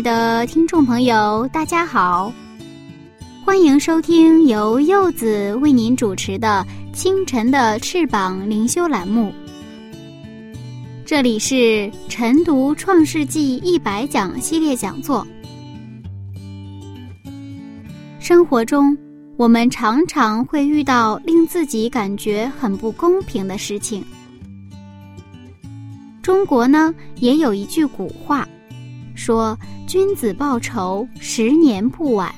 的听众朋友，大家好，欢迎收听由柚子为您主持的《清晨的翅膀》灵修栏目。这里是晨读《创世纪一百讲》系列讲座。生活中，我们常常会遇到令自己感觉很不公平的事情。中国呢，也有一句古话。说君子报仇，十年不晚。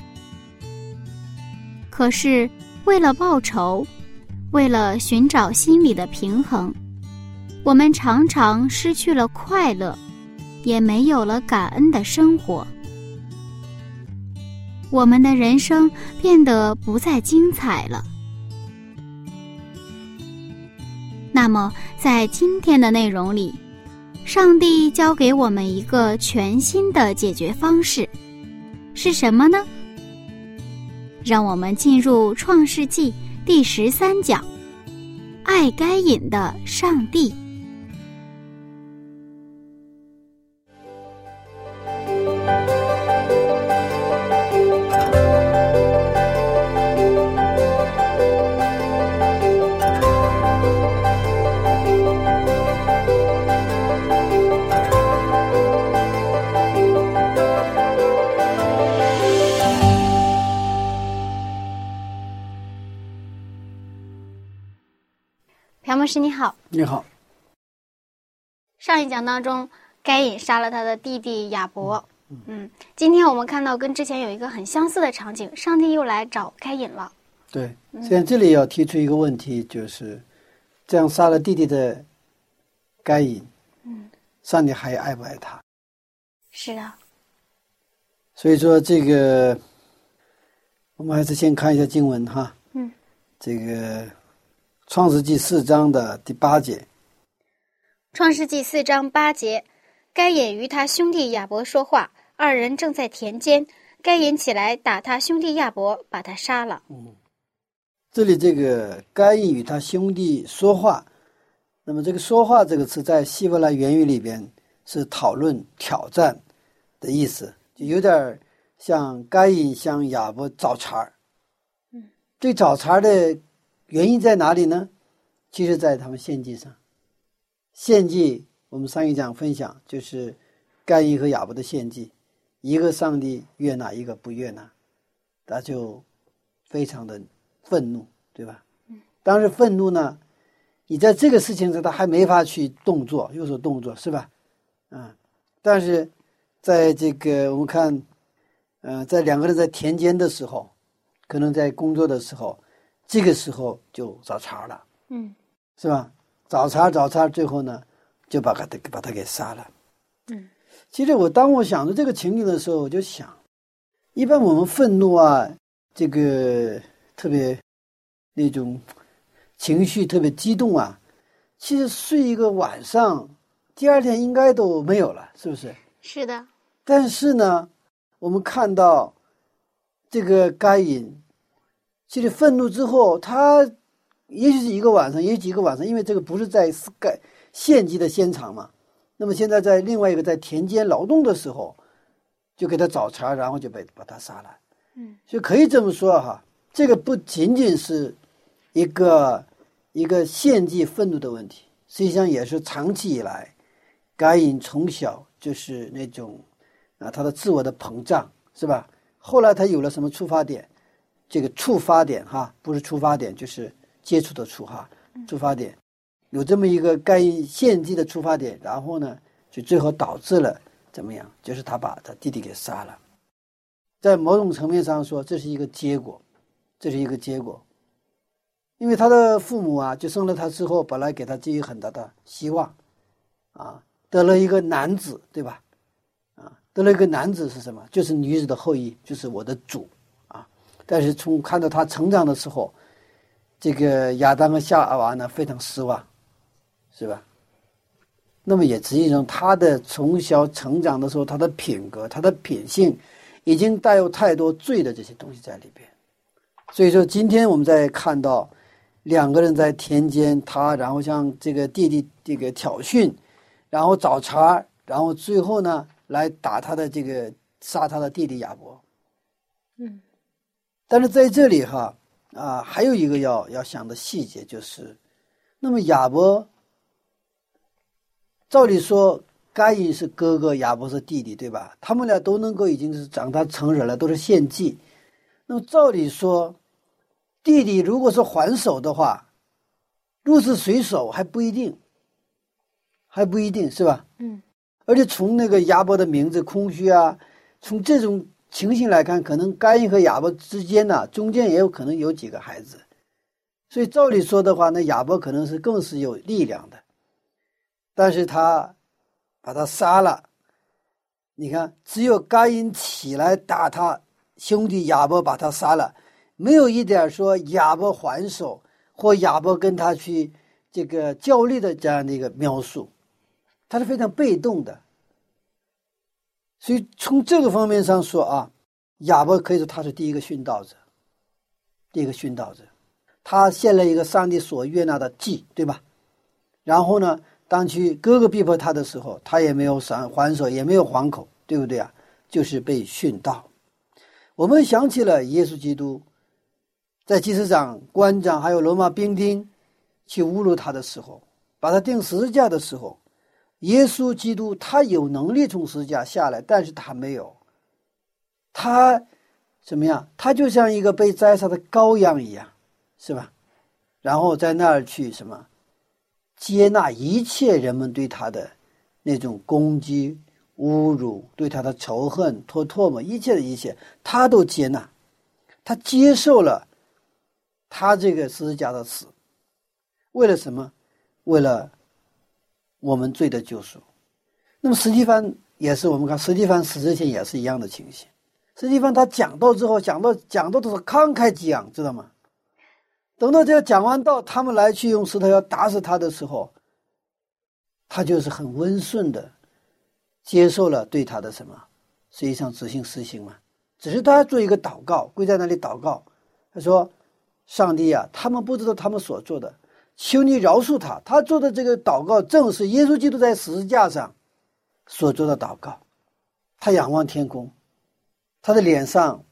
可是为了报仇，为了寻找心理的平衡，我们常常失去了快乐，也没有了感恩的生活。我们的人生变得不再精彩了。那么，在今天的内容里。上帝教给我们一个全新的解决方式，是什么呢？让我们进入《创世纪》第十三讲：爱该隐的上帝。你好，上一讲当中，该隐杀了他的弟弟亚伯。嗯，今天我们看到跟之前有一个很相似的场景，上帝又来找该隐了。对，现在这里要提出一个问题，就是这样杀了弟弟的该隐，嗯，上帝还爱不爱他？是啊。所以说，这个我们还是先看一下经文哈。嗯，这个。创世纪四章的第八节。创世纪四章八节，该隐与他兄弟亚伯说话，二人正在田间。该隐起来打他兄弟亚伯，把他杀了。嗯，这里这个该隐与他兄弟说话，那么这个“说话”这个词在希伯来原语里边是讨论、挑战的意思，就有点像该隐向亚伯找茬儿。嗯，对找茬儿的。原因在哪里呢？其实，在他们献祭上。献祭，我们上一讲分享就是该隐和亚伯的献祭，一个上帝悦纳，一个不悦纳，他就非常的愤怒，对吧？当时愤怒呢，你在这个事情上他还没法去动作，有所动作，是吧？嗯，但是在这个我们看，嗯，在两个人在田间的时候，可能在工作的时候。这个时候就找茬了，嗯，是吧？找茬找茬，最后呢，就把他把他给杀了，嗯。其实我当我想着这个情景的时候，我就想，一般我们愤怒啊，这个特别那种情绪特别激动啊，其实睡一个晚上，第二天应该都没有了，是不是？是的。但是呢，我们看到这个该隐。其实愤怒之后，他也许是一个晚上，也许几个晚上，因为这个不是在盖献祭的现场嘛。那么现在在另外一个在田间劳动的时候，就给他找茬，然后就被把他杀了。嗯，所以可以这么说哈，这个不仅仅是一个一个献祭愤怒的问题，实际上也是长期以来，该隐从小就是那种啊，他的自我的膨胀是吧？后来他有了什么出发点？这个触发点哈，不是出发点，就是接触的触哈。触发点有这么一个该献祭的出发点，然后呢，就最后导致了怎么样？就是他把他弟弟给杀了。在某种层面上说，这是一个结果，这是一个结果。因为他的父母啊，就生了他之后，本来给他寄予很大的希望，啊，得了一个男子，对吧？啊，得了一个男子是什么？就是女子的后裔，就是我的主，啊。但是从看到他成长的时候，这个亚当和夏娃呢非常失望，是吧？那么也实际上他的从小成长的时候，他的品格、他的品性，已经带有太多罪的这些东西在里边。所以说，今天我们在看到。两个人在田间，他然后向这个弟弟这个挑衅，然后找茬，然后最后呢来打他的这个杀他的弟弟亚伯。嗯，但是在这里哈啊，还有一个要要想的细节就是，那么亚伯，照理说该隐是哥哥，亚伯是弟弟，对吧？他们俩都能够已经是长大成人了，都是献祭。那么照理说。弟弟如果是还手的话，入是谁手还不一定，还不一定是吧？嗯。而且从那个亚伯的名字空虚啊，从这种情形来看，可能该隐和亚伯之间呢，中间也有可能有几个孩子，所以照理说的话，那亚伯可能是更是有力量的，但是他把他杀了，你看，只有该隐起来打他兄弟亚伯，把他杀了。没有一点说亚伯还手或亚伯跟他去这个较力的这样的一个描述，他是非常被动的。所以从这个方面上说啊，亚伯可以说他是第一个殉道者，第一个殉道者，他献了一个上帝所悦纳的祭，对吧？然后呢，当去哥哥逼迫他的时候，他也没有还还手，也没有还口，对不对啊？就是被殉道。我们想起了耶稣基督。在祭司长、官长还有罗马兵丁去侮辱他的时候，把他钉十字架的时候，耶稣基督他有能力从十字架下来，但是他没有。他怎么样？他就像一个被宰杀的羔羊一样，是吧？然后在那儿去什么？接纳一切人们对他的那种攻击、侮辱，对他的仇恨、唾唾沫，一切的一切，他都接纳，他接受了。他这个十字架的死，为了什么？为了我们罪的救赎。那么史蒂芬也是，我们看史蒂芬死之前也是一样的情形。史蒂芬他讲到之后，讲到讲到都是慷慨激昂，知道吗？等到这讲完道，他们来去用石头要打死他的时候，他就是很温顺的接受了对他的什么，实际上执行实行嘛。只是他做一个祷告，跪在那里祷告，他说。上帝啊，他们不知道他们所做的，求你饶恕他。他做的这个祷告，正是耶稣基督在十字架上所做的祷告。他仰望天空，他的脸上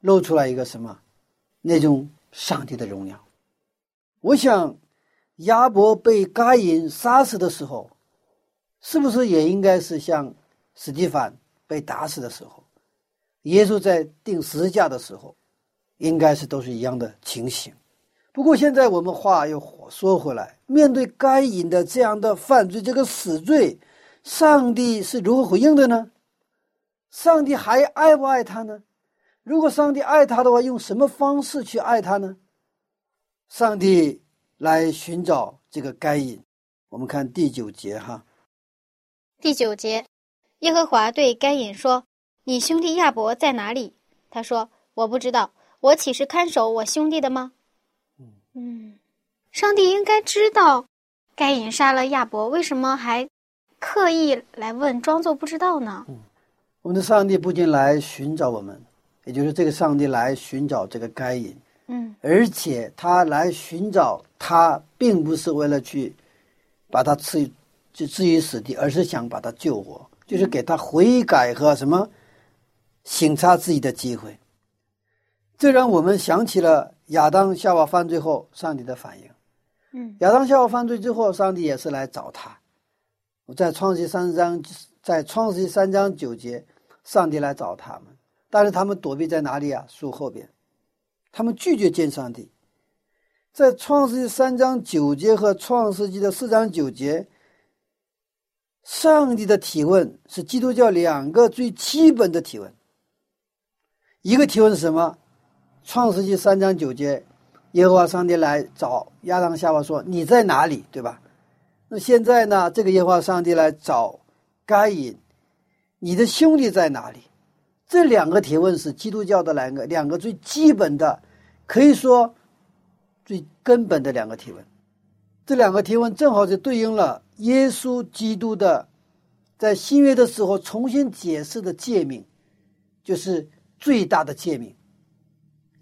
露出来一个什么？那种上帝的荣耀。我想，亚伯被该隐杀死的时候，是不是也应该是像史蒂凡被打死的时候？耶稣在钉十字架的时候。应该是都是一样的情形，不过现在我们话又说回来，面对该隐的这样的犯罪，这个死罪，上帝是如何回应的呢？上帝还爱不爱他呢？如果上帝爱他的话，用什么方式去爱他呢？上帝来寻找这个该隐，我们看第九节哈。第九节，耶和华对该隐说：“你兄弟亚伯在哪里？”他说：“我不知道。”我岂是看守我兄弟的吗？嗯，上帝应该知道，该隐杀了亚伯，为什么还刻意来问，装作不知道呢？嗯，我们的上帝不仅来寻找我们，也就是这个上帝来寻找这个该隐，嗯，而且他来寻找他，并不是为了去把他置就置于死地，而是想把他救活，就是给他悔改和什么省察自己的机会。这让我们想起了亚当夏娃犯罪后上帝的反应。嗯，亚当夏娃犯罪之后，上帝也是来找他。在创世三章，在创世三章九节，上帝来找他们，但是他们躲避在哪里啊？树后边，他们拒绝见上帝。在创世三章九节和创世纪的四章九节，上帝的提问是基督教两个最基本的提问。一个提问是什么？创世纪三章九节，耶和华上帝来找亚当夏娃说：“你在哪里？”对吧？那现在呢？这个耶和华上帝来找该隐，你的兄弟在哪里？这两个提问是基督教的两个两个最基本的，可以说最根本的两个提问。这两个提问正好就对应了耶稣基督的在新约的时候重新解释的诫命，就是最大的诫命：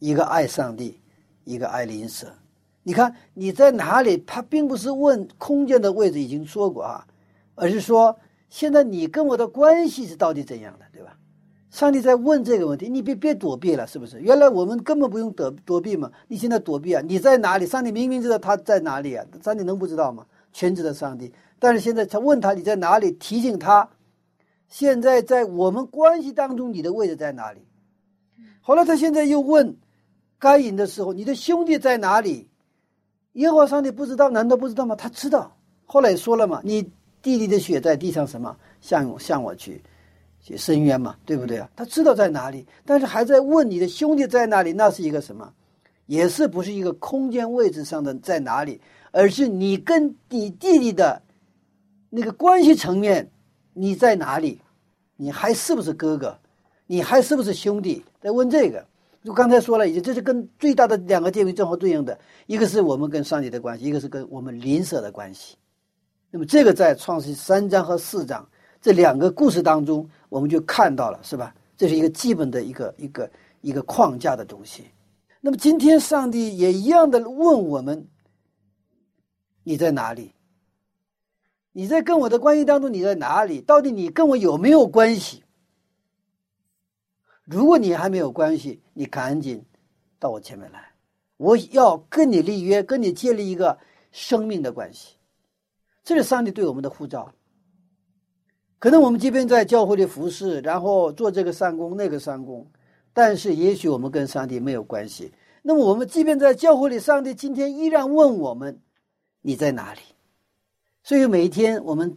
一个爱上帝，一个爱邻舍。你看你在哪里？他并不是问空间的位置，已经说过啊，而是说现在你跟我的关系是到底怎样的，对吧？上帝在问这个问题，你别别躲避了，是不是？原来我们根本不用躲躲避嘛，你现在躲避啊？你在哪里？上帝明明知道他在哪里啊，上帝能不知道吗？全知的上帝，但是现在他问他你在哪里，提醒他，现在在我们关系当中你的位置在哪里？后来他现在又问该隐的时候，你的兄弟在哪里？耶和华上帝不知道？难道不知道吗？他知道。后来说了嘛，你弟弟的血在地上什么向我向我去。去深渊嘛，对不对啊？他知道在哪里，但是还在问你的兄弟在哪里？那是一个什么？也是不是一个空间位置上的在哪里？而是你跟你弟弟的那个关系层面，你在哪里？你还是不是哥哥？你还是不是兄弟？在问这个。就刚才说了，已经这是跟最大的两个界面正好对应的，一个是我们跟上帝的关系，一个是跟我们邻舍的关系。那么这个在创世三章和四章这两个故事当中。我们就看到了，是吧？这是一个基本的一个一个一个框架的东西。那么今天上帝也一样的问我们：你在哪里？你在跟我的关系当中，你在哪里？到底你跟我有没有关系？如果你还没有关系，你赶紧到我前面来，我要跟你立约，跟你建立一个生命的关系。这是上帝对我们的呼召。可能我们即便在教会里服侍，然后做这个三公、那个三公，但是也许我们跟上帝没有关系。那么我们即便在教会里，上帝今天依然问我们：“你在哪里？”所以每一天我们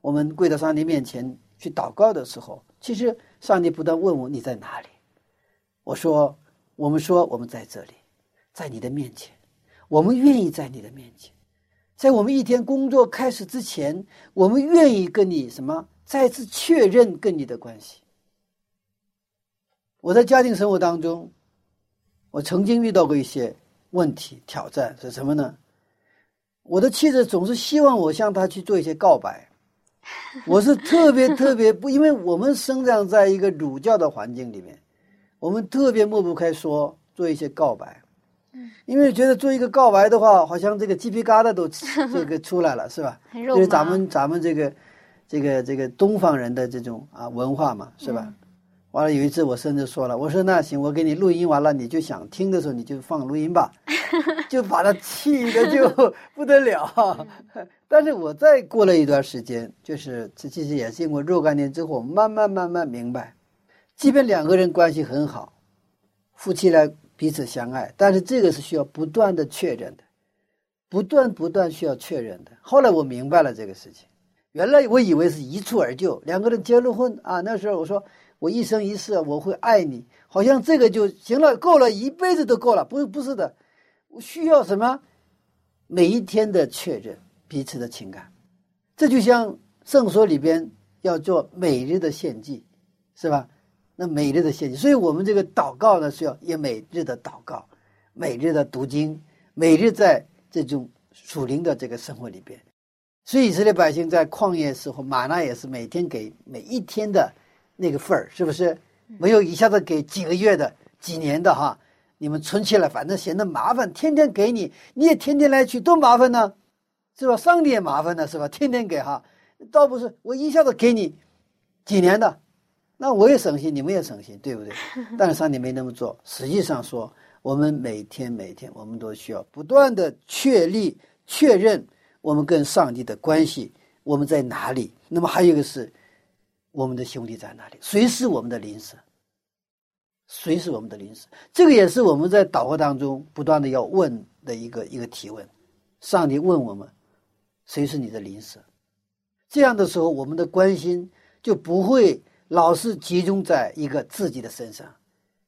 我们跪到上帝面前去祷告的时候，其实上帝不断问我：“你在哪里？”我说：“我们说我们在这里，在你的面前，我们愿意在你的面前。”在我们一天工作开始之前，我们愿意跟你什么再次确认跟你的关系。我在家庭生活当中，我曾经遇到过一些问题挑战是什么呢？我的妻子总是希望我向她去做一些告白，我是特别特别不，因为我们生长在一个儒教的环境里面，我们特别抹不开说做一些告白。因为觉得做一个告白的话，好像这个鸡皮疙瘩都 这个出来了，是吧？就是咱们咱们这个这个这个东方人的这种啊文化嘛，是吧？完了有一次我甚至说了，我说那行，我给你录音完了，你就想听的时候你就放录音吧，就把他气的就不得了。但是我再过了一段时间，就是这其实也是经过若干年之后，慢慢慢慢明白，即便两个人关系很好，夫妻来。彼此相爱，但是这个是需要不断的确认的，不断不断需要确认的。后来我明白了这个事情，原来我以为是一蹴而就，两个人结了婚啊，那时候我说我一生一世我会爱你，好像这个就行了，够了一辈子都够了。不不是的，我需要什么？每一天的确认彼此的情感，这就像圣所里边要做每日的献祭，是吧？那每日的献祭，所以我们这个祷告呢，是要也每日的祷告，每日的读经，每日在这种属灵的这个生活里边。所以以色列百姓在旷野时候，玛纳也是每天给每一天的那个份儿，是不是？没有一下子给几个月的、几年的哈？你们存起来，反正嫌得麻烦，天天给你，你也天天来取，多麻烦呢，是吧？上帝也麻烦呢，是吧？天天给哈，倒不是我一下子给你几年的。那我也省心，你们也省心，对不对？但是上帝没那么做。实际上说，我们每天每天，我们都需要不断的确立、确认我们跟上帝的关系，我们在哪里？那么还有一个是，我们的兄弟在哪里？谁是我们的邻舍？谁是我们的邻舍？这个也是我们在祷告当中不断的要问的一个一个提问。上帝问我们：谁是你的邻舍？这样的时候，我们的关心就不会。老是集中在一个自己的身上，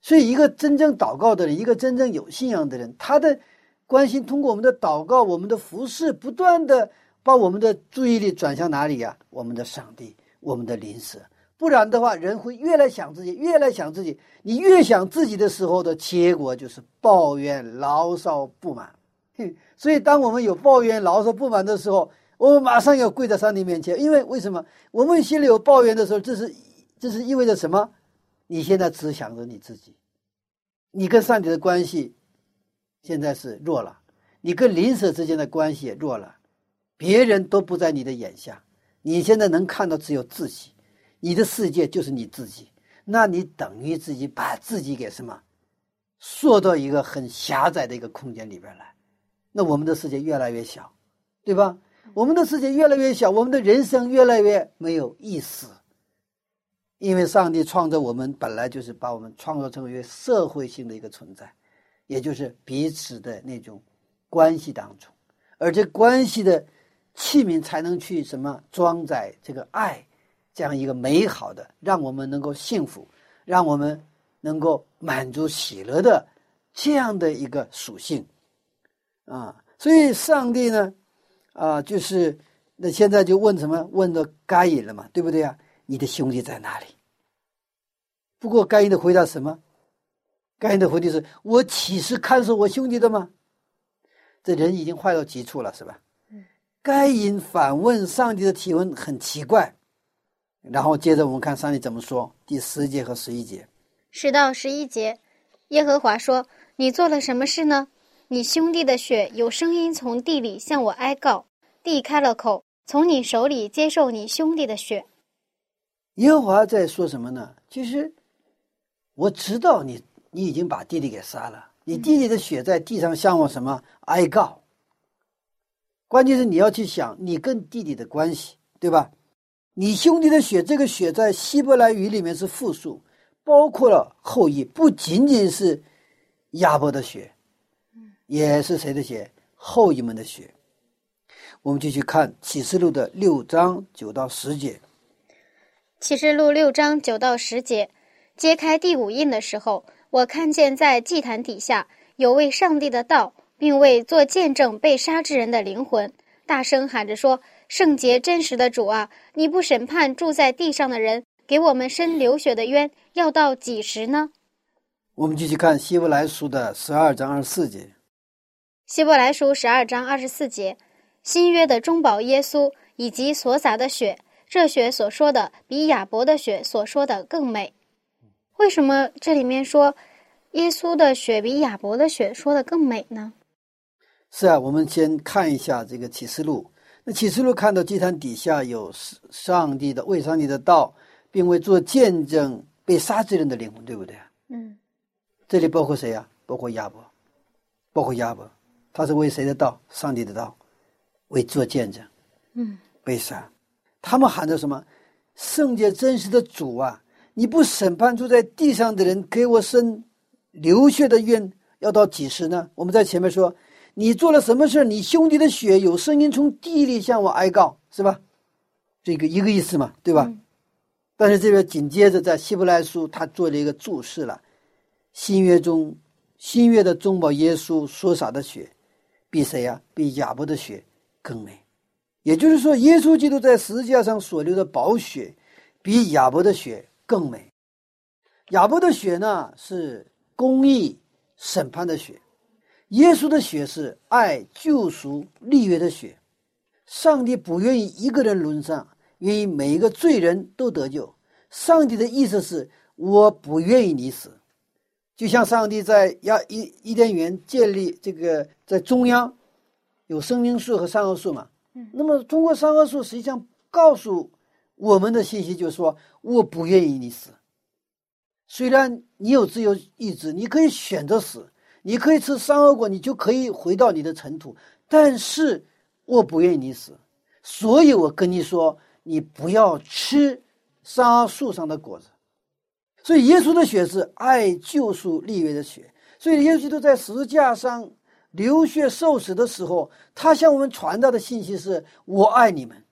所以，一个真正祷告的人，一个真正有信仰的人，他的关心通过我们的祷告、我们的服饰，不断的把我们的注意力转向哪里呀？我们的上帝，我们的邻舍。不然的话，人会越来想自己，越来想自己。你越想自己的时候的结果就是抱怨、牢骚、不满。所以，当我们有抱怨、牢骚、不满的时候，我们马上要跪在上帝面前。因为为什么？我们心里有抱怨的时候，这是这是意味着什么？你现在只想着你自己，你跟上帝的关系现在是弱了，你跟邻舍之间的关系也弱了，别人都不在你的眼下，你现在能看到只有自己。你的世界就是你自己，那你等于自己把自己给什么缩到一个很狭窄的一个空间里边来，那我们的世界越来越小，对吧？我们的世界越来越小，我们的人生越来越没有意思。因为上帝创造我们本来就是把我们创造成为社会性的一个存在，也就是彼此的那种关系当中，而这关系的器皿才能去什么装载这个爱。这样一个美好的，让我们能够幸福，让我们能够满足喜乐的这样的一个属性，啊，所以上帝呢，啊，就是那现在就问什么？问到该隐了嘛，对不对啊？你的兄弟在哪里？不过该隐的回答什么？该隐的回答是：我岂是看守我兄弟的吗？这人已经坏到极处了，是吧？该隐反问上帝的提问很奇怪。然后接着我们看上帝怎么说，第十节和十一节，十到十一节，耶和华说：“你做了什么事呢？你兄弟的血有声音从地里向我哀告，地开了口，从你手里接受你兄弟的血。”耶和华在说什么呢？其实我知道你，你已经把弟弟给杀了，你弟弟的血在地上向我什么哀告？关键是你要去想你跟弟弟的关系，对吧？你兄弟的血，这个血在希伯来语里面是复数，包括了后裔，不仅仅是亚伯的血，也是谁的血？后裔们的血。我们继续看启示录的六章九到十节。启示录六章九到十节，揭开第五印的时候，我看见在祭坛底下有位上帝的道，并为做见证被杀之人的灵魂，大声喊着说。圣洁真实的主啊，你不审判住在地上的人，给我们伸流血的冤，要到几时呢？我们继续看希伯来书的十二章二十四节。希伯来书十二章二十四节，新约的中保耶稣以及所洒的血，这血所说的比亚伯的血所说的更美。为什么这里面说耶稣的血比亚伯的血说的更美呢？是啊，我们先看一下这个启示录。那启示录看到祭坛底下有上帝的为上帝的道，并为做见证被杀之人的灵魂，对不对？嗯，这里包括谁呀？包括亚伯，包括亚伯，他是为谁的道？上帝的道，为做见证。嗯，为啥，他们喊着什么？圣洁真实的主啊！你不审判住在地上的人，给我伸流血的冤，要到几时呢？我们在前面说。你做了什么事你兄弟的血有声音从地里向我哀告，是吧？这个一个意思嘛，对吧？但是这边紧接着在希伯来书，他做了一个注释了：新约中，新约的中保耶稣所洒的血，比谁呀？比亚伯的血更美。也就是说，耶稣基督在十字架上所流的宝血，比亚伯的血更美。亚伯的血呢，是公义审判的血。耶稣的血是爱、救赎、立约的血。上帝不愿意一个人沦丧，愿意每一个罪人都得救。上帝的意思是，我不愿意你死。就像上帝在亚伊伊甸园建立这个，在中央有生命树和善恶树嘛。那么通过善恶树，实际上告诉我们的信息就是说，我不愿意你死。虽然你有自由意志，你可以选择死。你可以吃善恶果，你就可以回到你的尘土。但是我不愿意你死，所以我跟你说，你不要吃善恶树上的果子。所以耶稣的血是爱救赎立约的血。所以耶稣都在十字架上流血受死的时候，他向我们传达的信息是：我爱你们，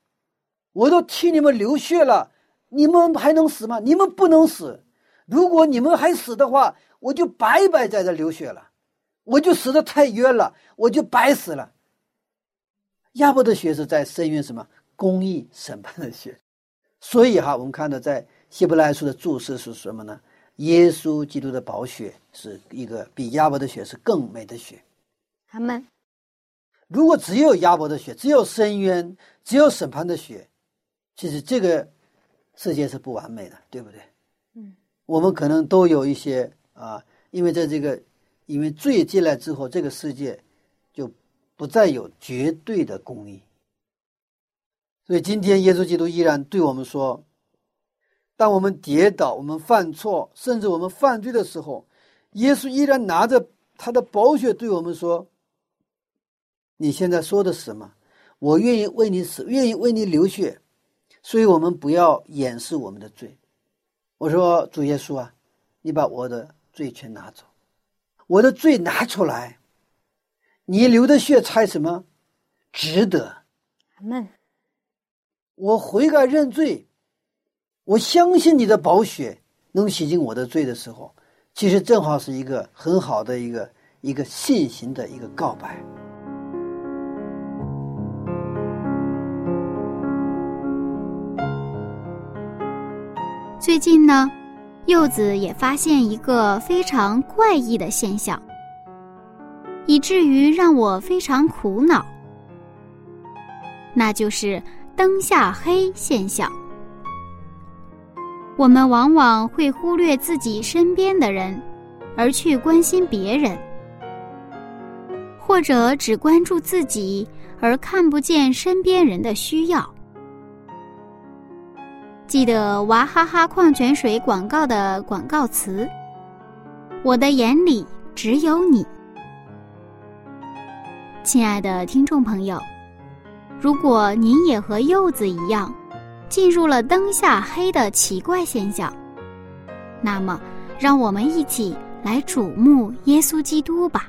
我都替你们流血了，你们还能死吗？你们不能死。如果你们还死的话，我就白白在这流血了，我就死的太冤了，我就白死了。亚伯的血是在深渊什么公义审判的血，所以哈，我们看到在希伯来书的注释是什么呢？耶稣基督的宝血是一个比亚伯的血是更美的血。他们如果只有亚伯的血，只有深渊，只有审判的血，其实这个世界是不完美的，对不对？嗯，我们可能都有一些啊，因为在这个因为罪进来之后，这个世界就不再有绝对的公义。所以今天耶稣基督依然对我们说：，当我们跌倒、我们犯错，甚至我们犯罪的时候，耶稣依然拿着他的宝血对我们说。你现在说的是什么？我愿意为你死，愿意为你流血，所以我们不要掩饰我们的罪。我说主耶稣啊，你把我的罪全拿走，我的罪拿出来，你流的血才什么值得？阿门。我悔改认罪，我相信你的宝血能洗净我的罪的时候，其实正好是一个很好的一个一个信心的一个告白。最近呢，柚子也发现一个非常怪异的现象，以至于让我非常苦恼。那就是灯下黑现象。我们往往会忽略自己身边的人，而去关心别人，或者只关注自己，而看不见身边人的需要。记得娃哈哈矿泉水广告的广告词：“我的眼里只有你。”亲爱的听众朋友，如果您也和柚子一样，进入了灯下黑的奇怪现象，那么，让我们一起来瞩目耶稣基督吧。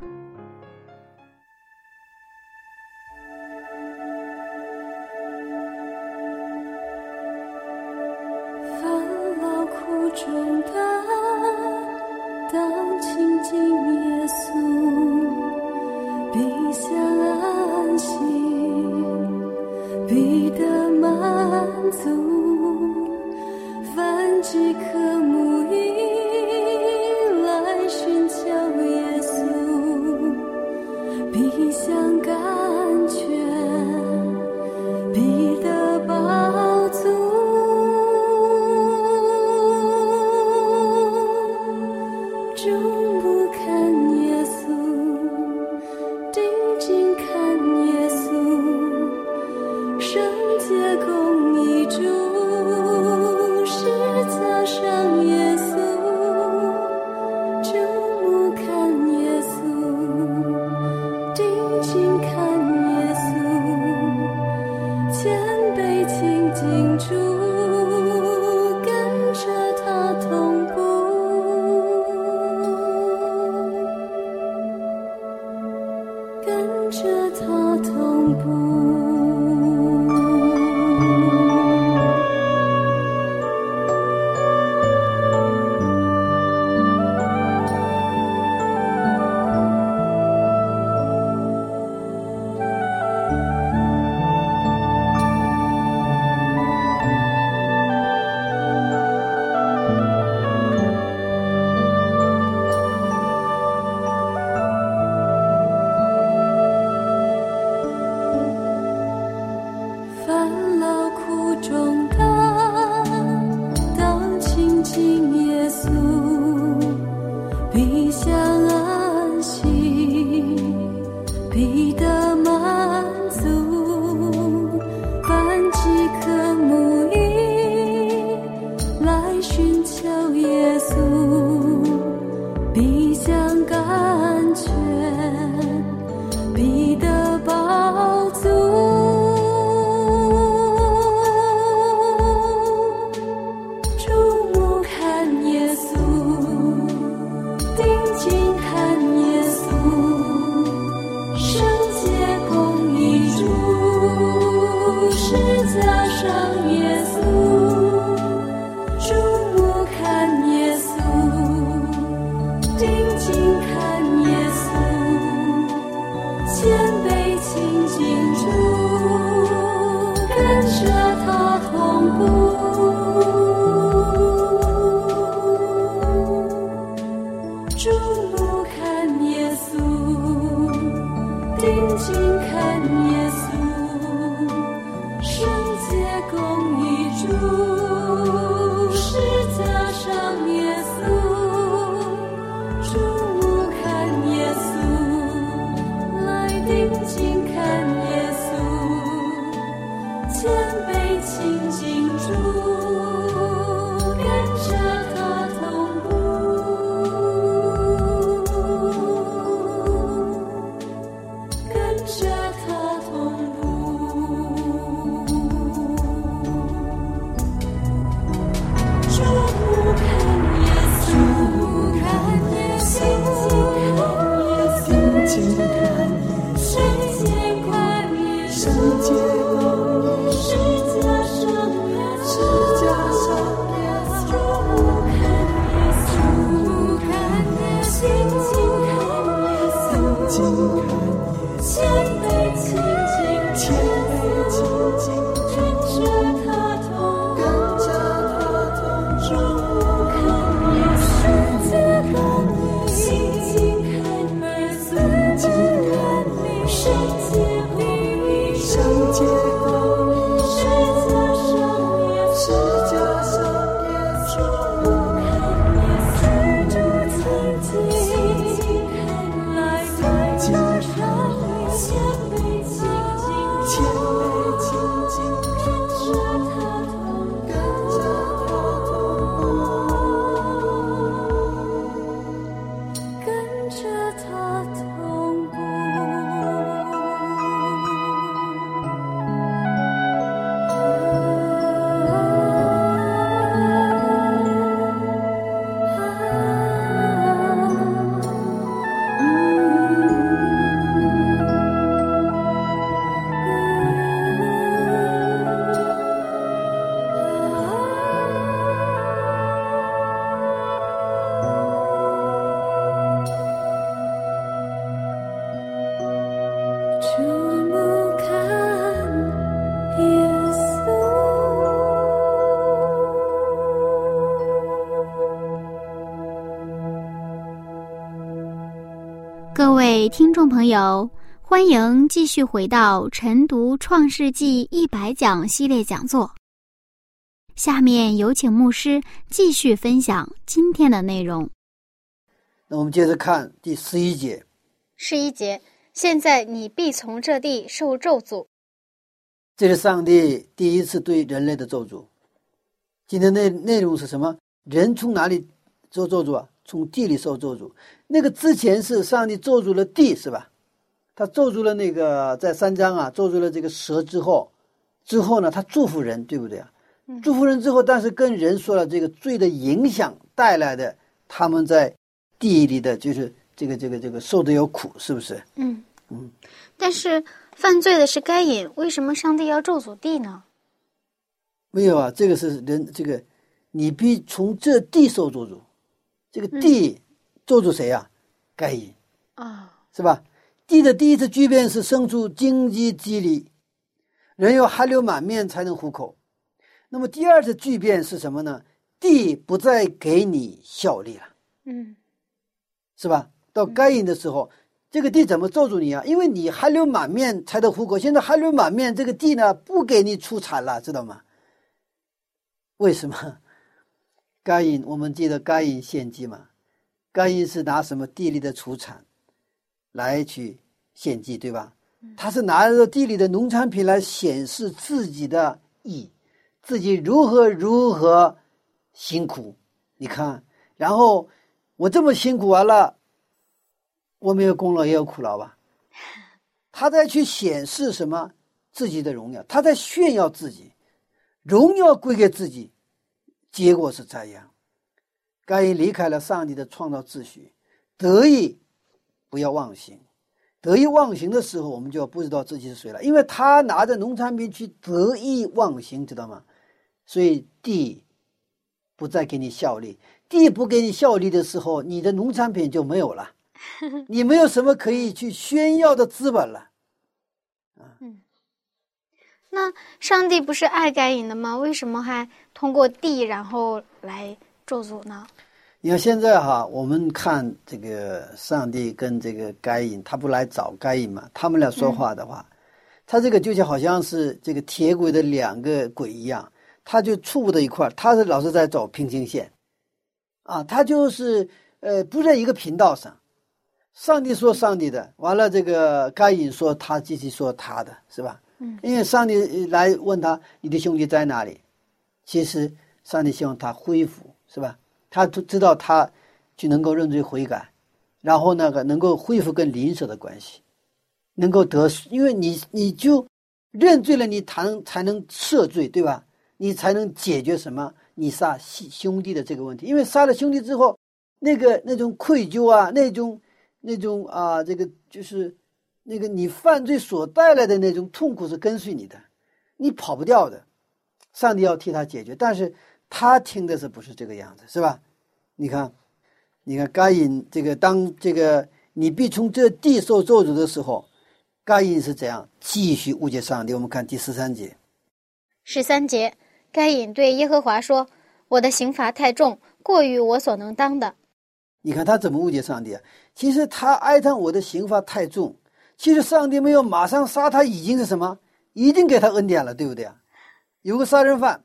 听众朋友，欢迎继续回到晨读《创世纪一百讲》系列讲座。下面有请牧师继续分享今天的内容。那我们接着看第十一节，十一节，现在你必从这地受咒诅。这是上帝第一次对人类的咒诅。今天内内容是什么？人从哪里受咒诅啊？从地里受咒诅。那个之前是上帝咒诅了地，是吧？他咒诅了那个在三章啊，咒诅了这个蛇之后，之后呢，他祝福人，对不对啊？祝福人之后，但是跟人说了这个罪的影响带来的，他们在地里的就是这个这个这个受的有苦，是不是？嗯嗯，但是犯罪的是该隐，为什么上帝要咒诅地呢？没有啊，这个是人这个，你必从这地受咒诅，这个地做主谁呀、该隐啊、是吧？地的第一次巨变是生出荆棘蒺藜，人要汗流满面才能糊口。那么第二次巨变是什么呢？地不再给你效力了，嗯是吧？到该隐的时候，这个地怎么咒住你啊？因为你汗流满面才能糊口，现在汗流满面，这个地呢不给你出产了，知道吗？为什么？该隐，我们记得该隐献祭嘛？该隐是拿什么地里的出产来去献祭，对吧？他是拿着地里的农产品来显示自己的义，自己如何如何辛苦。你看，然后我这么辛苦完了，我没有功劳也有苦劳吧？他在去显示什么自己的荣耀，他在炫耀自己，荣耀归给自己，结果是这样。该隐离开了上帝的创造秩序，得意不要忘形，得意忘形的时候，我们就不知道自己是谁了，因为他拿着农产品去得意忘形，知道吗？所以地不再给你效力，地不给你效力的时候，你的农产品就没有了，你没有什么可以去炫耀的资本了。嗯那上帝不是爱该隐的吗？为什么还通过地然后来咒诅呢？你看现在哈，我们看这个上帝跟这个该隐，他不来找该隐嘛？他们俩说话的话，他这个就像好像是这个铁轨的两个轨一样，他就触不到一块儿，他是老是在走平行线，啊，他就是呃不在一个频道上。上帝说上帝的，完了这个该隐说他继续说他的，是吧？嗯，因为上帝来问他你的兄弟在哪里，其实上帝希望他恢复，是吧？他都知道他就能够认罪悔改，然后那个能够恢复跟邻舍的关系，能够得，因为你你就认罪了，你才能才能赦罪，对吧？你才能解决什么？你杀兄兄弟的这个问题，因为杀了兄弟之后，那个那种愧疚啊，那种那种啊，这个就是那个你犯罪所带来的那种痛苦是跟随你的，你跑不掉的。上帝要替他解决，但是他听的是不是这个样子，是吧？你看，你看该隐这个当这个你必从这地受咒诅的时候，该隐是怎样继续误解上帝？我们看第十三节，十三节，该隐对耶和华说：“我的刑罚太重，过于我所能当的。你看他怎么误解上帝啊？其实他哀叹我的刑罚太重，其实上帝没有马上杀他，已经是什么？已经给他恩典了，对不对啊？有个杀人犯，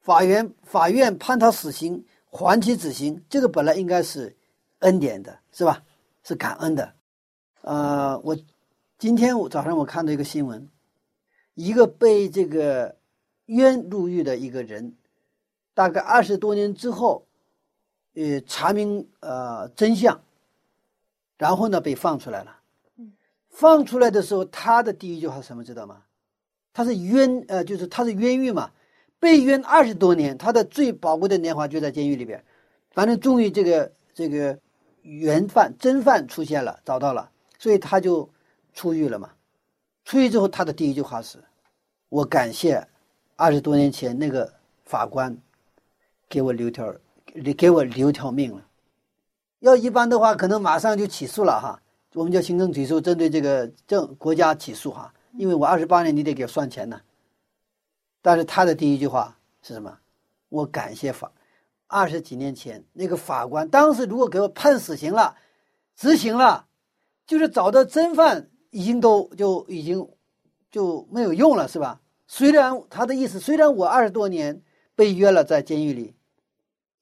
法院法院判他死刑，缓期执行，这个本来应该是恩典的，是吧？是感恩的。呃，我今天我早上我看到一个新闻，一个被这个冤入狱的一个人，大概二十多年之后，呃，查明呃真相，然后呢被放出来了。放出来的时候，他的第一句话是什么？知道吗？他是冤，呃，就是他是冤狱嘛，被冤二十多年，他的最宝贵的年华就在监狱里边。反正终于这个这个原犯真犯出现了，找到了，所以他就出狱了嘛。出狱之后，他的第一句话是：“我感谢二十多年前那个法官给我留条给我留条命了。要一般的话，可能马上就起诉了哈。我们叫行政起诉，针对这个政国家起诉哈。因为我二十八年，你得给我算钱呢。但是他的第一句话是什么？我感谢法。二十几年前那个法官，当时如果给我判死刑了，执行了，就是找到真犯，已经都就已经就没有用了，是吧？虽然他的意思，虽然我二十多年被约了在监狱里，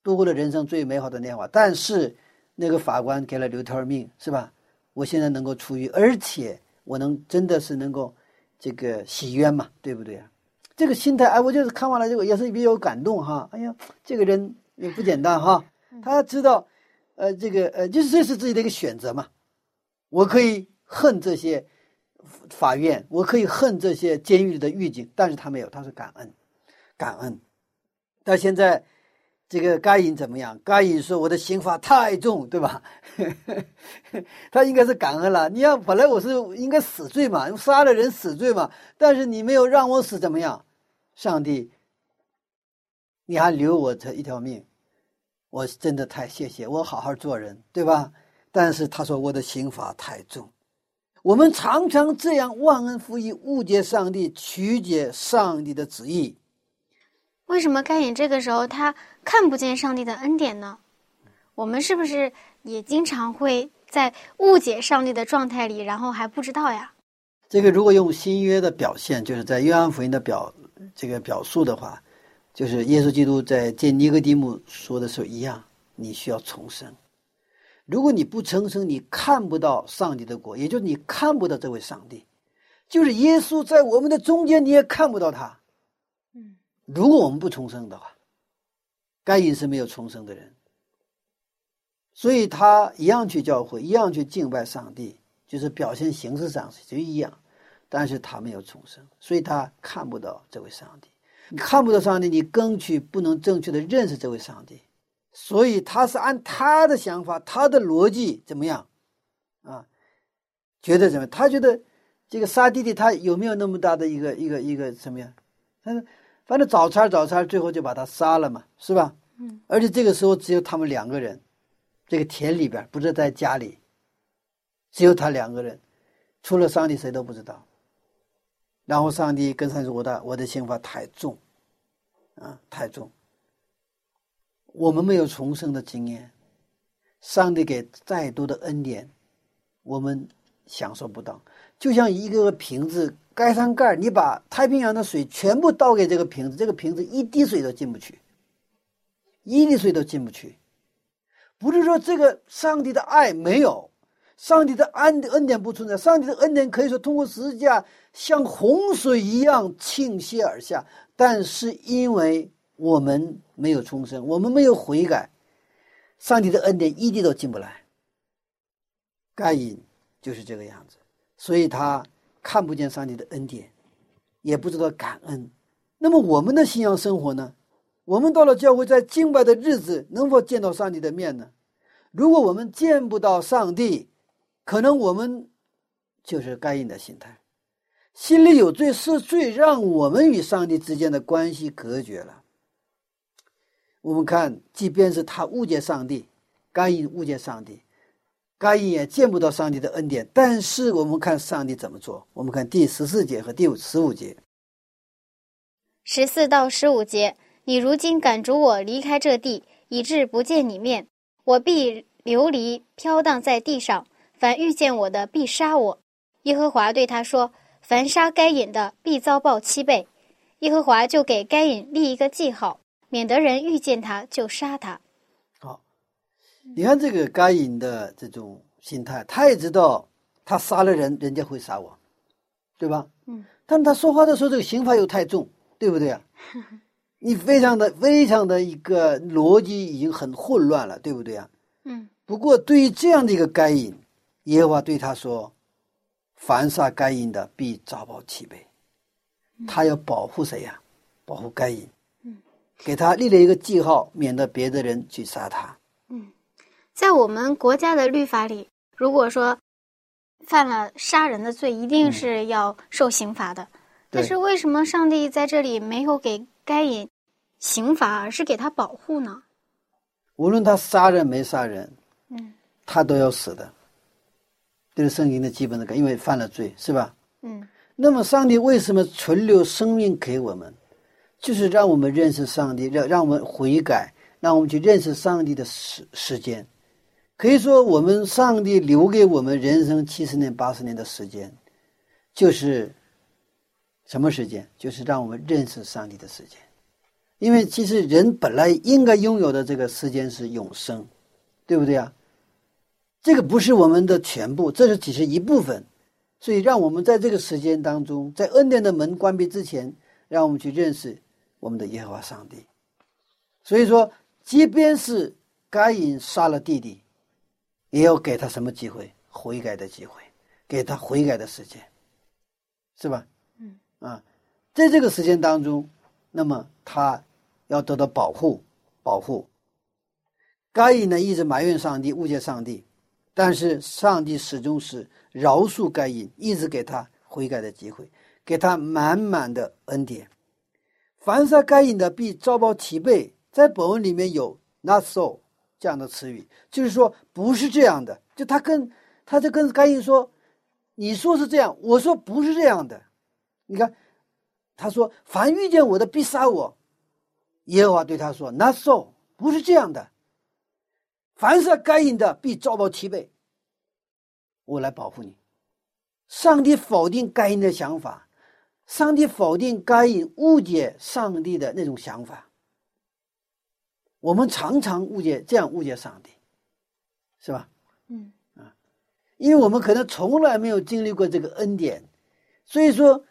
度过了人生最美好的年华，但是那个法官给了留条命，是吧？我现在能够出狱，而且我能真的是能够这个洗冤嘛，对不对啊？这个心态，哎，我就是看完了这个也是比较感动哈。哎呀，这个人也不简单哈，他知道，呃，这个呃，就是这是自己的一个选择嘛。我可以恨这些法院，我可以恨这些监狱里的狱警，但是他没有，他是感恩，感恩。但现在这个该隐怎么样？该隐说我的刑罚太重，对吧？他应该是感恩了。你要本来我是应该死罪嘛，杀了人死罪嘛，但是你没有让我死，怎么样？上帝，你还留我这一条命，我真的太谢谢，我好好做人，对吧？但是他说我的刑罚太重，我们常常这样忘恩负义，误解上帝，曲解上帝的旨意。为什么该隐这个时候他看不见上帝的恩典呢？我们是不是也经常会在误解上帝的状态里，然后还不知道呀？这个如果用新约的表现，就是在约翰福音的表这个表述的话，就是耶稣基督在见尼哥底母说的时候一样，你需要重生。如果你不重生，你看不到上帝的国，也就是你看不到这位上帝，就是耶稣在我们的中间，你也看不到他。如果我们不重生的话，该隐是没有重生的人，所以他一样去教会，一样去敬拜上帝，就是表现形式上是就一样，但是他没有重生，所以他看不到这位上帝。你看不到上帝，你更去不能正确的认识这位上帝，所以他是按他的想法、他的逻辑怎么样啊？觉得怎么样？他觉得这个杀弟弟他有没有那么大的一个一个一个什么样？他说反正早餐，早餐，最后就把他杀了嘛，是吧？嗯。而且这个时候只有他们两个人，这个田里边不是在家里，只有他两个人，除了上帝谁都不知道。然后上帝跟上帝说：“我的我的刑罚太重，啊，太重。我们没有重生的经验，上帝给再多的恩典，我们享受不到。就像一个个瓶子盖上盖儿，你把太平洋的水全部倒给这个瓶子，这个瓶子一滴水都进不去，一滴水都进不去。不是说这个上帝的爱没有，上帝的恩恩典不存在，上帝的恩典可以说通过十字架像洪水一样倾泻而下，但是因为我们没有重生，我们没有悔改，上帝的恩典一滴都进不来。该隐就是这个样子，所以他看不见上帝的恩典，也不知道感恩。那么我们的信仰生活呢？我们到了教会，在敬拜的日子，能否见到上帝的面呢？如果我们见不到上帝，可能我们就是该隐的心态，心里有罪是罪，让我们与上帝之间的关系隔绝了。我们看，即便是他误解上帝，该隐误解上帝，该隐也见不到上帝的恩典。但是我们看上帝怎么做？我们看第十四节和第五十五节。十四到十五节，你如今赶逐我离开这地，以致不见你面，我必流离飘荡在地上。凡遇见我的，必杀我。耶和华对他说：“凡杀该隐的，必遭报七倍。”耶和华就给该隐立一个记号，免得人遇见他就杀他。好，你看这个该隐的这种心态，他也知道他杀了人，人家会杀我，对吧？嗯。但他说话的时候，这个刑罚又太重，对不对啊？你非常的、非常的一个逻辑已经很混乱了，对不对啊？嗯。不过对于这样的一个该隐，耶和华对他说：“凡杀该隐的，必遭报七倍。”他要保护谁呀？保护该隐。嗯。给他立了一个记号，免得别的人去杀他。在我们国家的律法里，如果说犯了杀人的罪，一定是要受刑罚的。但是为什么上帝在这里没有给该隐刑罚，而是给他保护呢？无论他杀人没杀人，嗯他都要死的。这是圣经的基本的概，因为犯了罪，是吧？嗯那么上帝为什么存留生命给我们？就是让我们认识上帝，让让我们悔改，让我们去认识上帝的时时间。可以说，我们上帝留给我们人生七十年、八十年的时间，就是什么时间？就是让我们认识上帝的时间。因为其实人本来应该拥有的这个时间是永生，对不对啊？这个不是我们的全部，这是只是一部分。所以，让我们在这个时间当中，在恩典的门关闭之前，让我们去认识我们的耶和华上帝。所以说，即便是该隐杀了弟弟，也要给他什么机会？悔改的机会，给他悔改的时间，是吧？嗯啊，在这个时间当中，那么他要得到保护，保护。该隐呢，一直埋怨上帝，误解上帝，但是上帝始终是饶恕该隐，一直给他悔改的机会，给他满满的恩典。凡杀该隐的，必遭报其背。在本文里面有 “not so” 这样的词语，就是说不是这样的。就他跟他就跟该隐说：“你说是这样，我说不是这样的。”你看，他说：“凡遇见我的，必杀我。”耶和华对他说：“Not so，不是这样的。凡是该隐的，必遭报七倍。我来保护你。”上帝否定该隐的想法，上帝否定该隐误解上帝的那种想法。我们常常误解，这样误解上帝，是吧？嗯啊因为我们可能从来没有经历过这个恩典，所以说，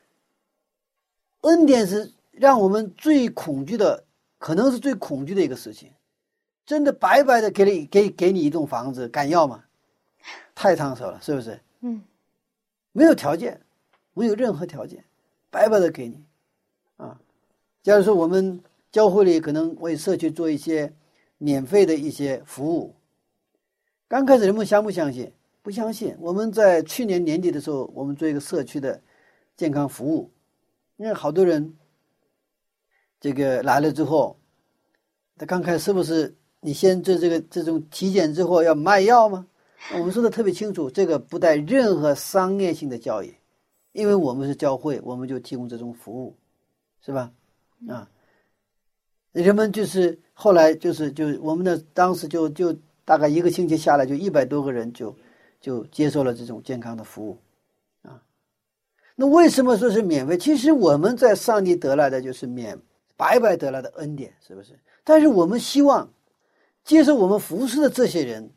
恩典是让我们最恐惧的，可能是最恐惧的一个事情。真的白白的给你给给你一栋房子，敢要吗？太烫手了，是不是？嗯没有条件，没有任何条件，白白的给你，啊。假如说我们教会里可能为社区做一些免费的一些服务，刚开始人们相不相信？不相信。我们在去年年底的时候，我们做一个社区的健康服务，因为好多人这个来了之后，他刚开始是不是你先做这个这种体检之后要卖药吗？我们说的特别清楚，这个不带任何商业性的交易，因为我们是教会，我们就提供这种服务，是吧？啊，人们就是后来就是就我们的当时就就大概一个星期下来，就一百多个人就就接受了这种健康的服务，啊，那为什么说是免费？其实我们在上帝得来的就是免白白得来的恩典，是不是？但是我们希望接受我们服侍的这些人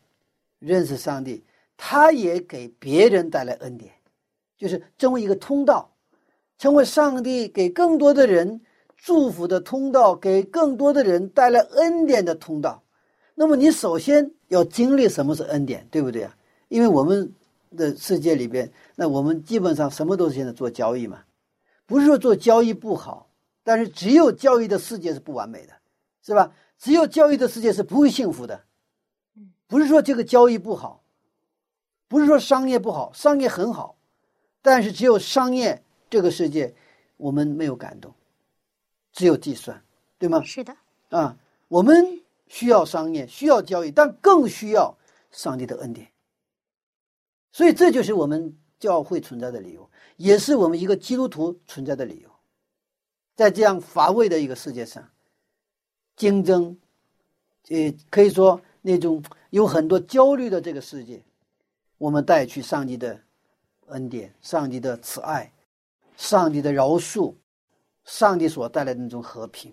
认识上帝，他也给别人带来恩典，就是成为一个通道，成为上帝给更多的人祝福的通道，给更多的人带来恩典的通道。那么你首先要经历什么是恩典，对不对啊？因为我们的世界里边，那我们基本上什么都是现在做交易嘛，不是说做交易不好，但是只有交易的世界是不完美的，是吧？只有交易的世界是不会幸福的，不是说这个交易不好，不是说商业不好，商业很好，但是只有商业这个世界，我们没有感动，只有计算，对吗？是的，啊，我们需要商业，需要交易，但更需要上帝的恩典。所以，这就是我们教会存在的理由，也是我们一个基督徒存在的理由。在这样乏味的一个世界上，竞争，呃，可以说那种有很多焦虑的这个世界，我们带去上帝的恩典、上帝的慈爱、上帝的饶恕、上帝所带来的那种和平。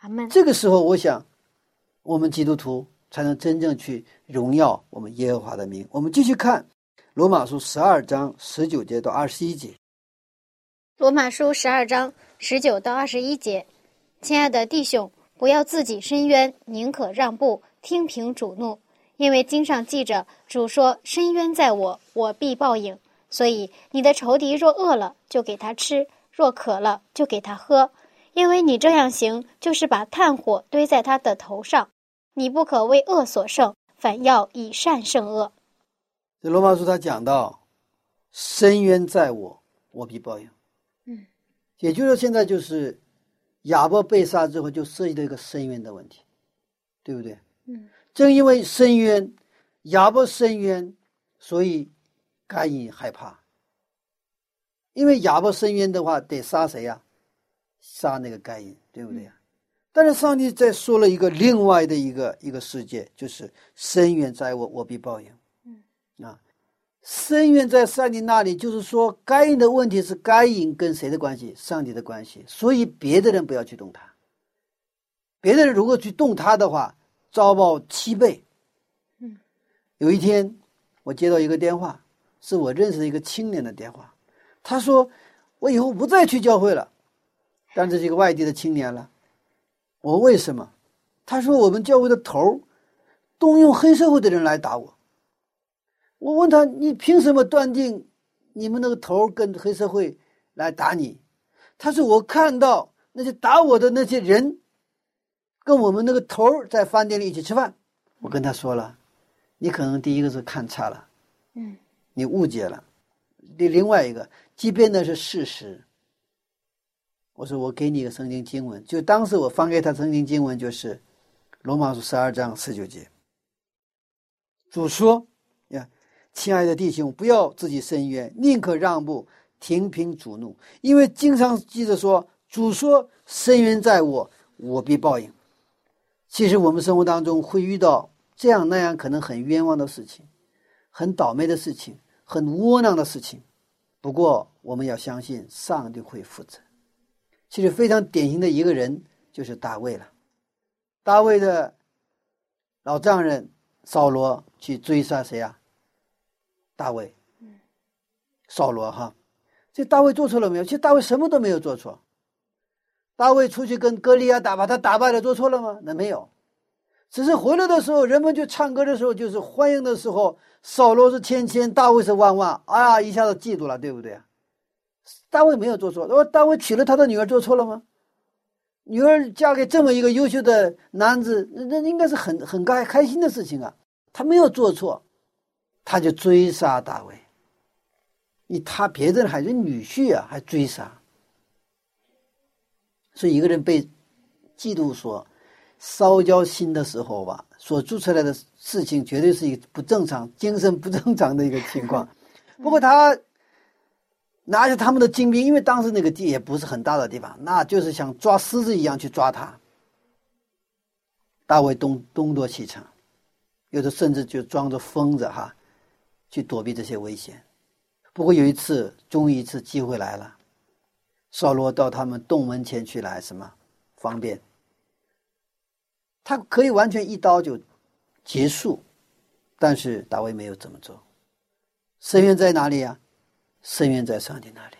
阿门。这个时候，我想，我们基督徒才能真正去荣耀我们耶和华的名。我们继续看罗马书十二章十九节到二十一节。罗马书十二章十九到二十一节，亲爱的弟兄，不要自己伸冤，宁可让步，听凭主怒。因为经上记着，主说：“伸冤在我，我必报应。”所以你的仇敌若饿了，就给他吃；若渴了，就给他喝。因为你这样行，就是把炭火堆在他的头上。你不可为恶所胜，反要以善胜恶。这罗马书他讲到：“深渊在我，我必报应。”嗯，也就是说，现在就是亚伯被杀之后，就涉及到一个深渊的问题，对不对？嗯，正因为深渊，亚伯深渊，所以该隐害怕。因为亚伯伸冤的话，得杀谁呀、杀那个该隐，对不对呀？但是上帝在说了一个另外的一个一个世界，就是深渊在我，我必报应。嗯，啊，深渊在上帝那里，就是说该隐的问题是该隐跟谁的关系？上帝的关系。所以别的人不要去动他，别的人如果去动他的话，遭报七倍。嗯，有一天我接到一个电话，是我认识的一个青年的电话，他说我以后不再去教会了，但这是一个外地的青年了。我为什么？他说我们教会的头儿动用黑社会的人来打我。我问他，你凭什么断定你们那个头儿跟黑社会来打你？他说我看到那些打我的那些人，跟我们那个头儿在饭店里一起吃饭。我跟他说了，你可能第一个是看差了，嗯，你误解了。另另外一个，即便那是事实，我说我给你一个圣经经文，就当时我翻给他圣经经文就是罗马书十二章十九节。主说：“呀，亲爱的弟兄，不要自己伸冤，宁可让步，停平主怒，因为经常记着说，主说：伸冤在我，我必报应。其实我们生活当中会遇到这样那样可能很冤枉的事情，很倒霉的事情，很窝囊的事情。不过我们要相信上帝会负责。其实非常典型的一个人就是大卫了。大卫的老丈人扫罗去追杀谁啊？大卫，扫罗哈。这大卫做错了没有？其实大卫什么都没有做错。大卫出去跟歌利亚打，把他打败了，做错了吗？那没有，只是回来的时候，人们就唱歌的时候，就是欢迎的时候，扫罗是千千，大卫是万万，哎呀，一下子嫉妒了，对不对？大卫没有做错，那么大卫娶了他的女儿，做错了吗？女儿嫁给这么一个优秀的男子，那那应该是很很开开心的事情啊。他没有做错，他就追杀大卫。你他别人还是女婿啊，还追杀。所以一个人被嫉妒所烧焦心的时候吧，所做出来的事情绝对是一个不正常、精神不正常的一个情况。不过他拿着他们的精兵，因为当时那个地也不是很大的地方，那就是像抓狮子一样去抓他。大卫东东躲西藏，有的甚至就装着疯子哈，去躲避这些危险。不过有一次，终于一次机会来了，扫罗到他们洞门前去来，什么方便？他可以完全一刀就结束，但是大卫没有这么做。深渊在哪里呀？深渊在上帝那里。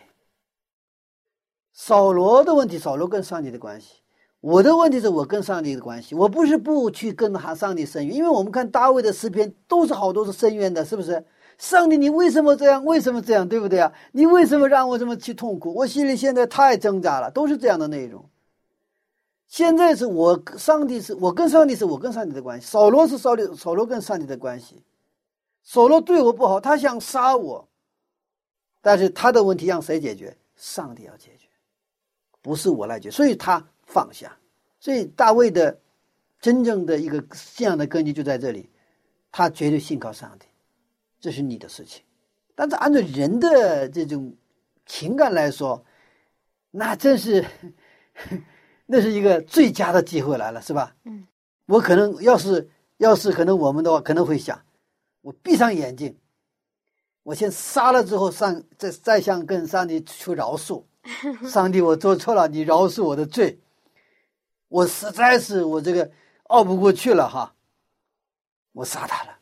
扫罗的问题，扫罗跟上帝的关系；我的问题是我跟上帝的关系。我不是不去跟哈上帝深渊，因为我们看大卫的诗篇都是好多是深渊的，是不是？上帝，你为什么这样？为什么这样？对不对啊？你为什么让我这么去痛苦？我心里现在太挣扎了，都是这样的内容。现在是我上帝是我跟上帝是我跟上帝的关系，扫罗是扫罗扫罗跟上帝的关系。扫罗对我不好，他想杀我，但是他的问题让谁解决？上帝要解决。不是我来解决，所以他放下。所以大卫的真正的一个信仰的根基就在这里，他绝对信靠上帝，这是你的事情。但是按照人的这种情感来说，那真是那是一个最佳的机会来了，是吧？嗯，我可能要是要是可能我们的话，可能会想，我闭上眼睛，我先杀了之后，上再再向跟上帝求饶恕。上帝，我做错了，你饶恕我的罪。我实在是我这个熬不过去了哈，我杀他了。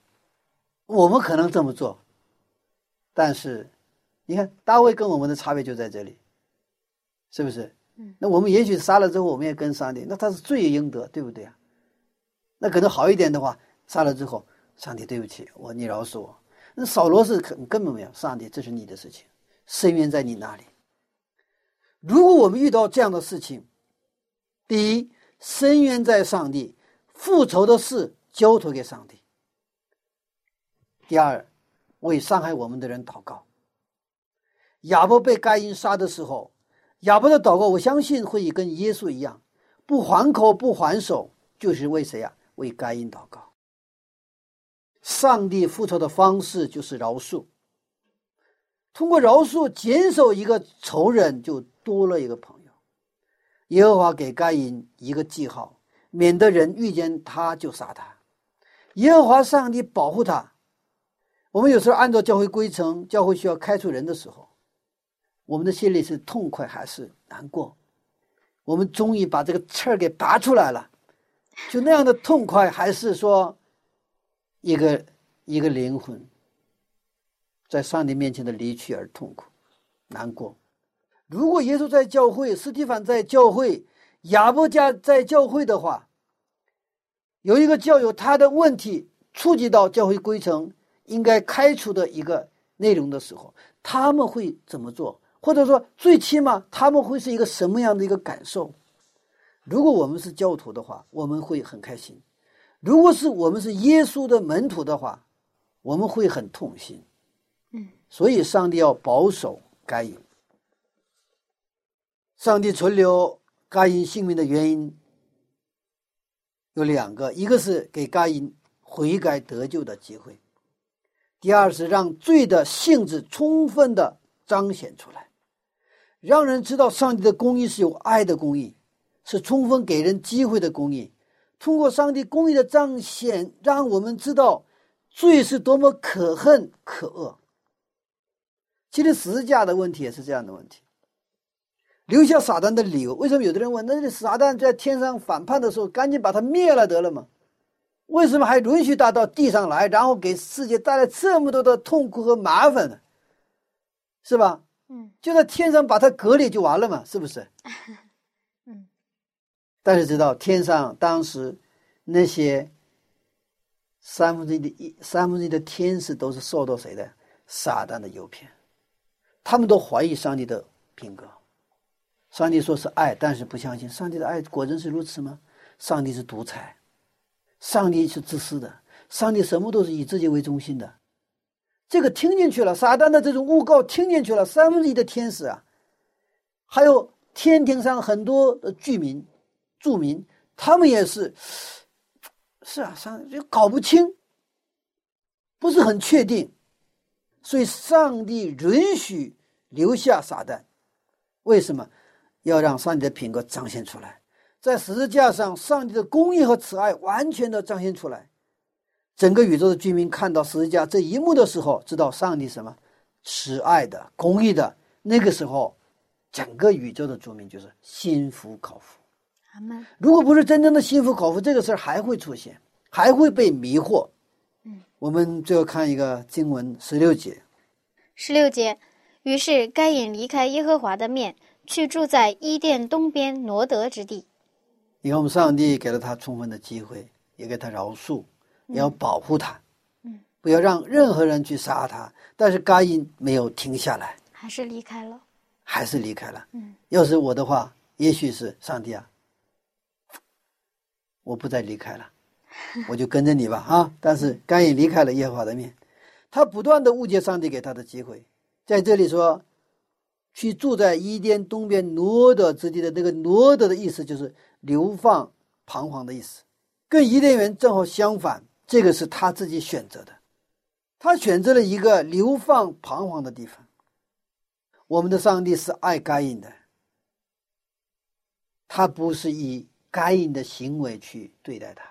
我们可能这么做，但是你看大卫跟我们的差别就在这里，是不是？那我们也许杀了之后，我们也跟上帝，那他是罪有应得，对不对啊？那可能好一点的话，杀了之后，上帝对不起我，你饶恕我。那扫罗是根根本没有，上帝，这是你的事情，深渊在你那里。如果我们遇到这样的事情，第一，深渊在上帝，复仇的事交托给上帝；第二，为伤害我们的人祷告。亚伯被该隐杀的时候，亚伯的祷告，我相信会跟耶稣一样，不还口不还手，就是为谁呀？为该隐祷告。上帝复仇的方式就是饶恕，通过饶恕减少一个仇人就。多了一个朋友，耶和华给该隐一个记号，免得人遇见他就杀他。耶和华上帝保护他。我们有时候按照教会规程，教会需要开除人的时候，我们的心里是痛快还是难过？我们终于把这个刺儿给拔出来了，就那样的痛快，还是说一个一个灵魂在上帝面前的离去而痛苦、难过？如果耶稣在教会，斯蒂凡在教会，亚伯家在教会的话，有一个教友他的问题触及到教会规程应该开除的一个内容的时候，他们会怎么做？或者说，最起码他们会是一个什么样的一个感受？如果我们是教徒的话，我们会很开心；如果是我们是耶稣的门徒的话，我们会很痛心。嗯，所以上帝要保守该隐。上帝存留该隐性命的原因有两个：一个是给该隐悔改得救的机会；第二是让罪的性质充分的彰显出来，让人知道上帝的公义是有爱的公义，是充分给人机会的公义。通过上帝公义的彰显，让我们知道罪是多么可恨可恶。其实十字架的问题也是这样的问题。留下撒旦的理由，为什么有的人问？那撒旦在天上反叛的时候，赶紧把他灭了得了吗？为什么还允许他到地上来，然后给世界带来这么多的痛苦和麻烦呢？是吧？嗯，就在天上把它隔离就完了嘛，是不是？嗯。但是知道天上当时那些三分之一的一三分之一的天使都是受到谁的撒旦的诱骗，他们都怀疑上帝的品格。上帝说是爱，但是不相信上帝的爱果真是如此吗？上帝是独裁，上帝是自私的，上帝什么都是以自己为中心的。这个听进去了，撒旦的这种诬告听进去了，三分之一的天使啊，还有天庭上很多的居民、住民，他们也是，是啊，上就搞不清，不是很确定，所以上帝允许留下撒旦，为什么？要让上帝的品格彰显出来，在十字架上，上帝的公义和慈爱完全的彰显出来。整个宇宙的居民看到十字架这一幕的时候，知道上帝什么慈爱的、公义的。那个时候，整个宇宙的居民就是心服口服。如果不是真正的心服口服，这个事儿还会出现，还会被迷惑。嗯，我们最后看一个经文十六节，十六节，于是该隐离开耶和华的面，去住在伊甸东边挪得之地。你看，我们上帝给了他充分的机会，也给他饶恕，也要保护他，嗯，不要让任何人去杀他。但是该因没有停下来，还是离开了。还是离开了。嗯，要是我的话，也许是上帝啊，我不再离开了，我就跟着你吧啊！但是该隐离开了耶和华的面，他不断的误解上帝给他的机会，在这里说，去住在伊甸东边挪得之地的那个挪得的意思就是流放彷徨的意思，跟伊甸园正好相反，这个是他自己选择的，他选择了一个流放彷徨的地方。我们的上帝是爱该隐的，他不是以该隐的行为去对待他。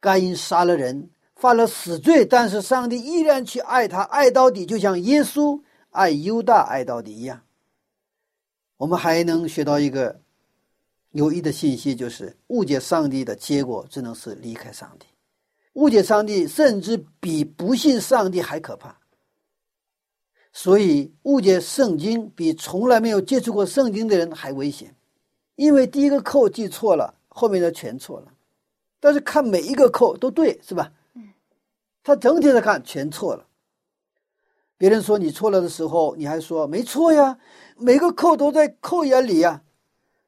该隐杀了人，犯了死罪，但是上帝依然去爱他，爱到底，就像耶稣爱犹大爱到底一样。我们还能学到一个有益的信息，就是误解上帝的结果只能是离开上帝。误解上帝，甚至比不信上帝还可怕。所以，误解圣经比从来没有接触过圣经的人还危险，因为第一个扣记错了，后面的全错了。但是看每一个扣都对，是吧？嗯。他整体的看全错了。别人说你错了的时候，你还说没错呀，每个扣都在扣眼里呀，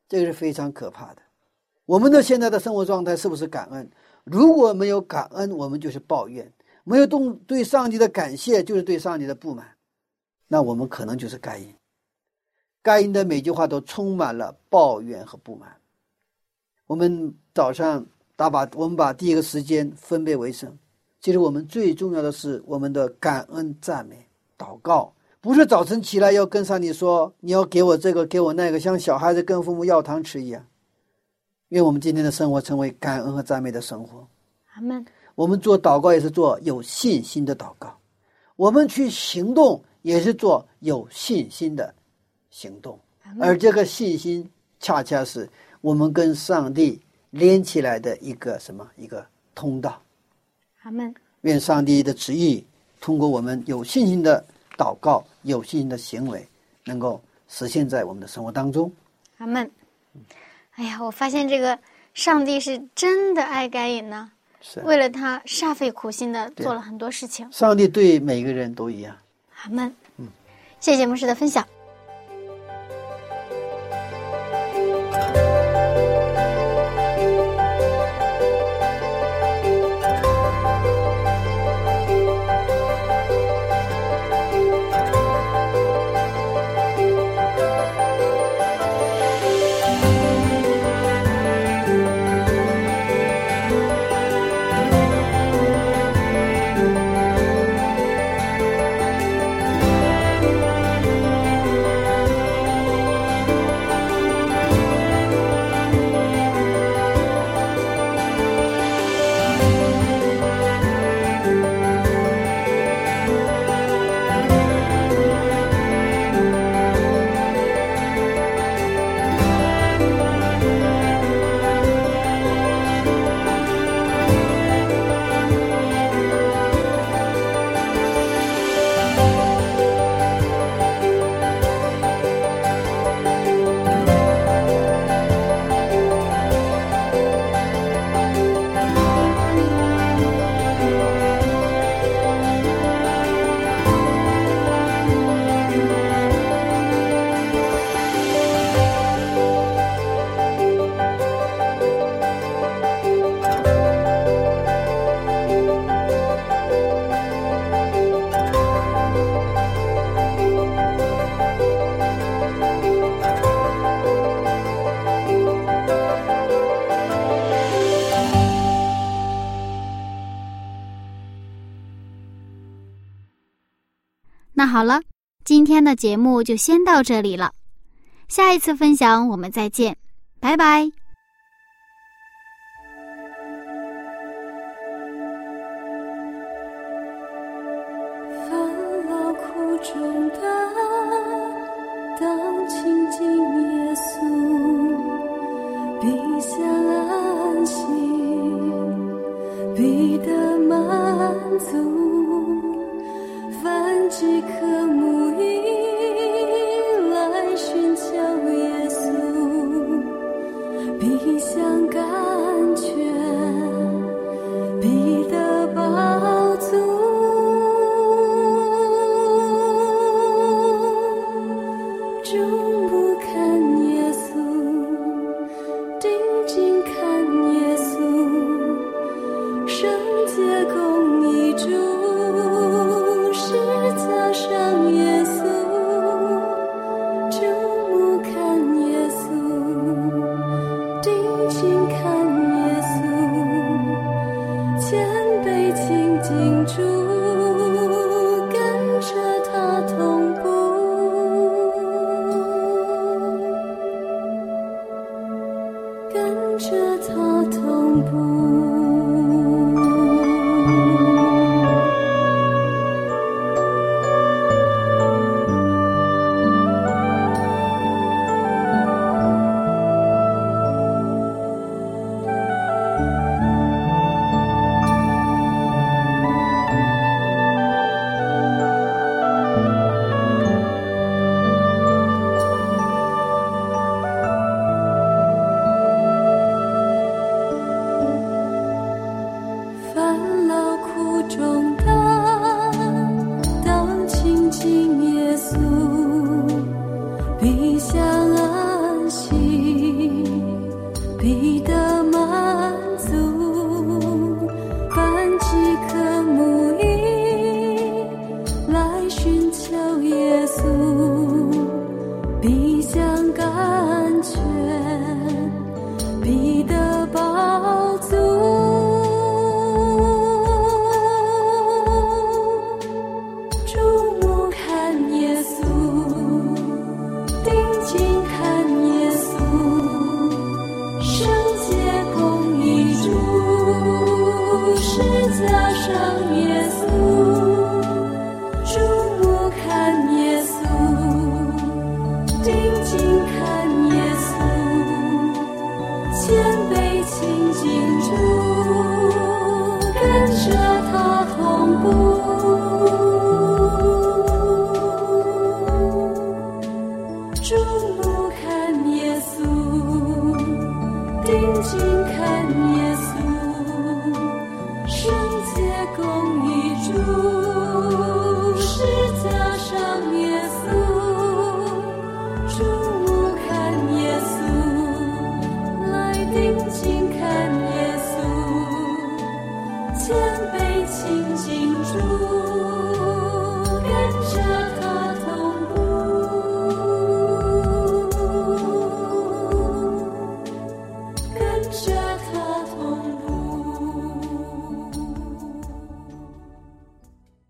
这个是非常可怕的。我们的现在的生活状态是不是感恩？如果没有感恩，我们就是抱怨；没有动对上帝的感谢，就是对上帝的不满。那我们可能就是该隐，该隐的每句话都充满了抱怨和不满。我们早上打把，我们把第一个时间分别为圣。其实我们最重要的是我们的感恩、赞美、祷告，不是早晨起来要跟上帝说你要给我这个，给我那个，像小孩子跟父母要糖吃一样。愿我们今天的生活成为感恩和赞美的生活。阿门。我们做祷告也是做有信心的祷告，我们去行动。也是做有信心的行动，而这个信心恰恰是我们跟上帝连起来的一个什么一个通道。阿门。愿上帝的旨意通过我们有信心的祷告、有信心的行为，能够实现在我们的生活当中。阿门。哎呀，我发现这个上帝是真的爱该隐呢，是为了他煞费苦心的做了很多事情。上帝对每个人都一样。阿门。嗯，谢谢牧师的分享。好了，今天的节目就先到这里了，下一次分享我们再见，拜拜。